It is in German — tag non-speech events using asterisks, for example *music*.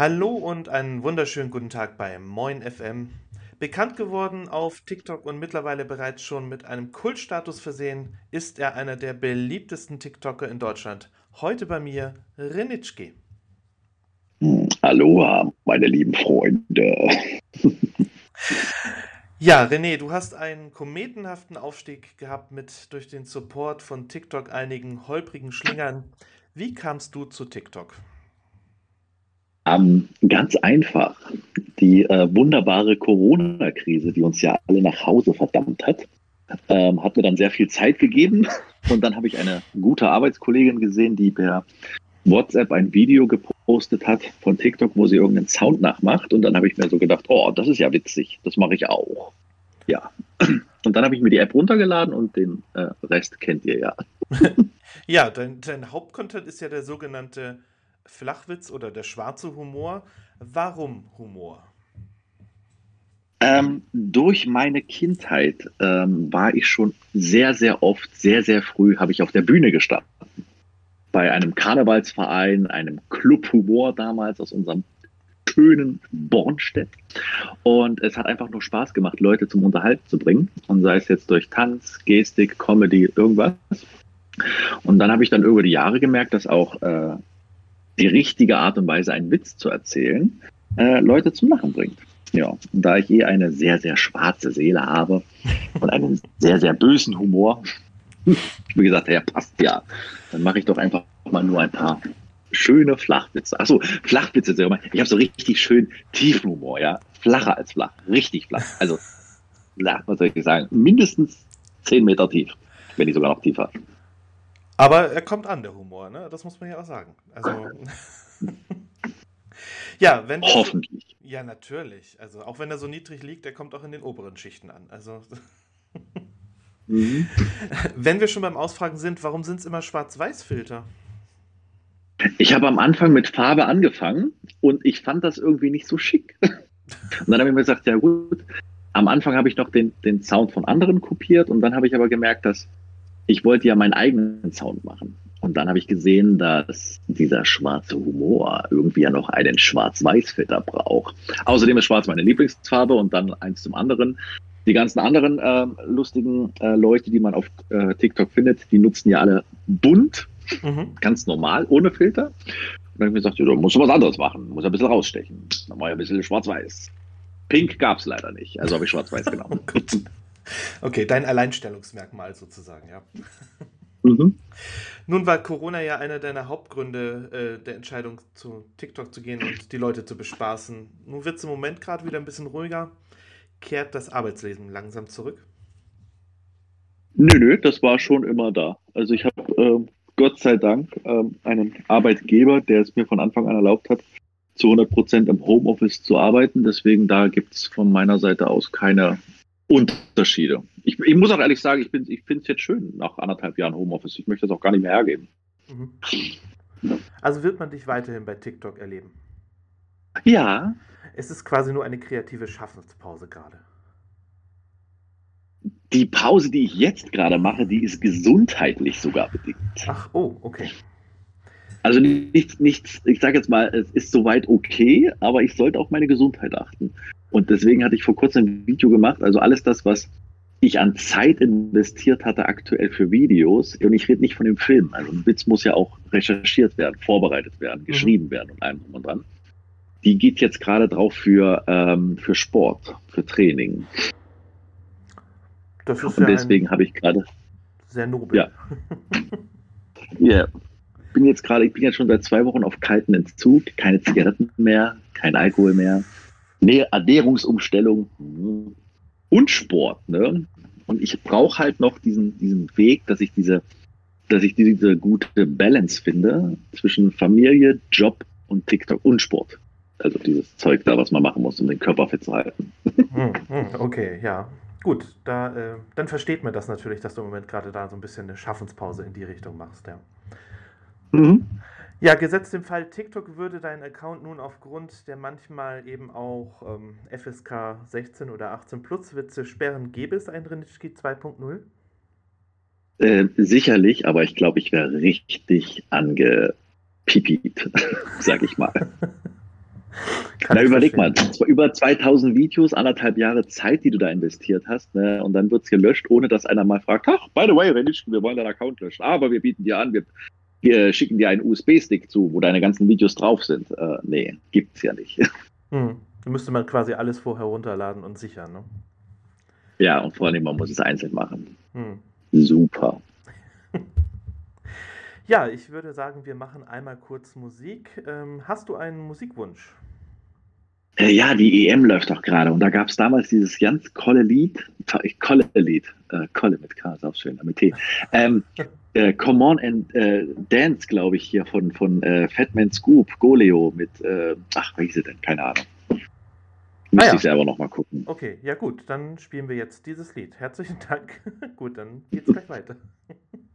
Hallo und einen wunderschönen guten Tag bei Moin FM. Bekannt geworden auf TikTok und mittlerweile bereits schon mit einem Kultstatus versehen, ist er einer der beliebtesten TikToker in Deutschland. Heute bei mir Renitschke. Aloha, meine lieben Freunde. Ja, René, du hast einen kometenhaften Aufstieg gehabt mit durch den Support von TikTok einigen holprigen Schlingern. Wie kamst du zu TikTok? Ähm, ganz einfach. Die äh, wunderbare Corona-Krise, die uns ja alle nach Hause verdammt hat, ähm, hat mir dann sehr viel Zeit gegeben. Und dann habe ich eine gute Arbeitskollegin gesehen, die per WhatsApp ein Video gepostet hat von TikTok, wo sie irgendeinen Sound nachmacht. Und dann habe ich mir so gedacht, oh, das ist ja witzig, das mache ich auch. Ja. Und dann habe ich mir die App runtergeladen und den äh, Rest kennt ihr ja. *laughs* ja, dein, dein Hauptcontent ist ja der sogenannte Flachwitz oder der schwarze Humor. Warum Humor? Ähm, durch meine Kindheit ähm, war ich schon sehr, sehr oft, sehr, sehr früh, habe ich auf der Bühne gestanden. Bei einem Karnevalsverein, einem Club Humor damals aus unserem schönen Bornstedt. Und es hat einfach nur Spaß gemacht, Leute zum Unterhalten zu bringen. Und sei es jetzt durch Tanz, Gestik, Comedy, irgendwas. Und dann habe ich dann über die Jahre gemerkt, dass auch äh, die richtige Art und Weise, einen Witz zu erzählen, äh, Leute zum Lachen bringt. Ja, und da ich eh eine sehr, sehr schwarze Seele habe und einen sehr, sehr bösen Humor, wie gesagt, ja, passt ja, dann mache ich doch einfach mal nur ein paar schöne Flachwitze. Achso, Flachwitze, ich habe so richtig schön tiefen Humor, ja. Flacher als flach, richtig flach. Also, was soll ich sagen, mindestens 10 Meter tief, wenn nicht sogar noch tiefer. Aber er kommt an, der Humor, ne? Das muss man ja auch sagen. Also. *laughs* ja, wenn. Hoffentlich. Ja, natürlich. Also, auch wenn er so niedrig liegt, der kommt auch in den oberen Schichten an. Also. mhm. *laughs* Wenn wir schon beim Ausfragen sind, warum sind es immer Schwarz-Weiß-Filter? Ich habe am Anfang mit Farbe angefangen und ich fand das irgendwie nicht so schick. *laughs* Und dann habe ich mir gesagt, ja gut, am Anfang habe ich noch den, den Sound von anderen kopiert und dann habe ich aber gemerkt, dass ich wollte ja meinen eigenen Sound machen. Und dann habe ich gesehen, dass dieser schwarze Humor irgendwie ja noch einen Schwarz-Weiß-Filter braucht. Außerdem ist Schwarz meine Lieblingsfarbe und dann eins zum anderen. Die ganzen anderen äh, lustigen äh, Leute, die man auf äh, TikTok findet, die nutzen ja alle bunt, mhm. ganz normal, ohne Filter. Und dann habe ich mir gesagt, ja, du musst was anderes machen, muss ein bisschen rausstechen. Dann war ja ein bisschen schwarz-weiß. Pink gab es leider nicht, also habe ich schwarz-weiß genommen. *laughs* Okay, dein Alleinstellungsmerkmal sozusagen, ja. Mhm. Nun war Corona ja einer deiner Hauptgründe äh, der Entscheidung, zu TikTok zu gehen und die Leute zu bespaßen. Nun wird es im Moment gerade wieder ein bisschen ruhiger. Kehrt das Arbeitsleben langsam zurück? Nö, nö, das war schon immer da. Also ich habe äh, Gott sei Dank äh, einen Arbeitgeber, der es mir von Anfang an erlaubt hat, zu 100 Prozent im Homeoffice zu arbeiten. Deswegen da gibt es von meiner Seite aus keine Unterschiede. Ich, ich, muss auch ehrlich sagen, ich, ich finde es jetzt schön nach anderthalb Jahren Homeoffice. Ich möchte das auch gar nicht mehr hergeben. Mhm. Also wird man dich weiterhin bei TikTok erleben? Ja. Es ist quasi nur eine kreative Schaffenspause gerade. Die Pause, die ich jetzt gerade mache, die ist gesundheitlich sogar bedingt. Ach, oh, okay. Also nichts, nichts, ich sage jetzt mal, es ist soweit okay, aber ich sollte auf meine Gesundheit achten. Und deswegen hatte ich vor kurzem ein Video gemacht. Also alles das, was ich an Zeit investiert hatte aktuell für Videos, und ich rede nicht von dem Film, also ein Witz muss ja auch recherchiert werden, vorbereitet werden, mhm. geschrieben mhm. werden und allem und dran. Die geht jetzt gerade drauf für, ähm, für Sport, für Training. Das ist und deswegen habe ich gerade. Sehr nobel. Ja. *laughs* Ja. yeah. Bin jetzt gerade, ich bin jetzt schon seit zwei Wochen auf kalten Entzug, keine Zigaretten mehr, kein Alkohol mehr. Ernährungsumstellung und Sport. Ne? Und ich brauche halt noch diesen, diesen Weg, dass ich diese, dass ich diese gute Balance finde zwischen Familie, Job und TikTok und Sport. Also dieses Zeug da, was man machen muss, um den Körper fit zu halten. Hm, hm, okay, ja. Gut, da, äh, dann versteht man das natürlich, dass du im Moment gerade da so ein bisschen eine Schaffenspause in die Richtung machst, ja. Mhm. Ja, gesetzt im Fall TikTok würde dein Account nun aufgrund der manchmal eben auch ähm, FSK 16 oder 18 Plus Witze sperren, gäbe es ein Renitschki 2.0? Äh, sicherlich, aber ich glaube, ich wäre richtig angepipiet, *laughs* sag ich mal. *laughs* Na, überleg mal, über 2000 Videos, anderthalb Jahre Zeit, die du da investiert hast, ne? und dann wird es gelöscht, ohne dass einer mal fragt, ach, by the way, Renitschke, wir wollen deinen Account löschen, aber wir bieten dir an, wir, wir schicken dir einen USB-Stick zu, wo deine ganzen Videos drauf sind. Äh, nee, gibt's ja nicht. *laughs* Hm. Da müsste man quasi alles vorher runterladen und sichern, ne? Ja, und vor allem, man muss es einzeln machen. Hm. Super. *laughs* Ja, ich würde sagen, wir machen einmal kurz Musik. Ähm, hast du einen Musikwunsch? Äh, ja, die EM läuft doch gerade und da gab es damals dieses ganz kolle Lied, kolle Lied, äh, kolle mit K, ist auch schön, mit T. *laughs* Ähm, äh, Come On and äh, Dance, glaube ich, hier von, von äh, Fatman Scoop, Goleo mit, äh, ach, wie hieß sie denn? Keine Ahnung. Müsste ah, ja. ich selber nochmal gucken. Okay, ja gut, dann spielen wir jetzt dieses Lied. Herzlichen *laughs* Dank. gut, dann geht's gleich weiter. *laughs*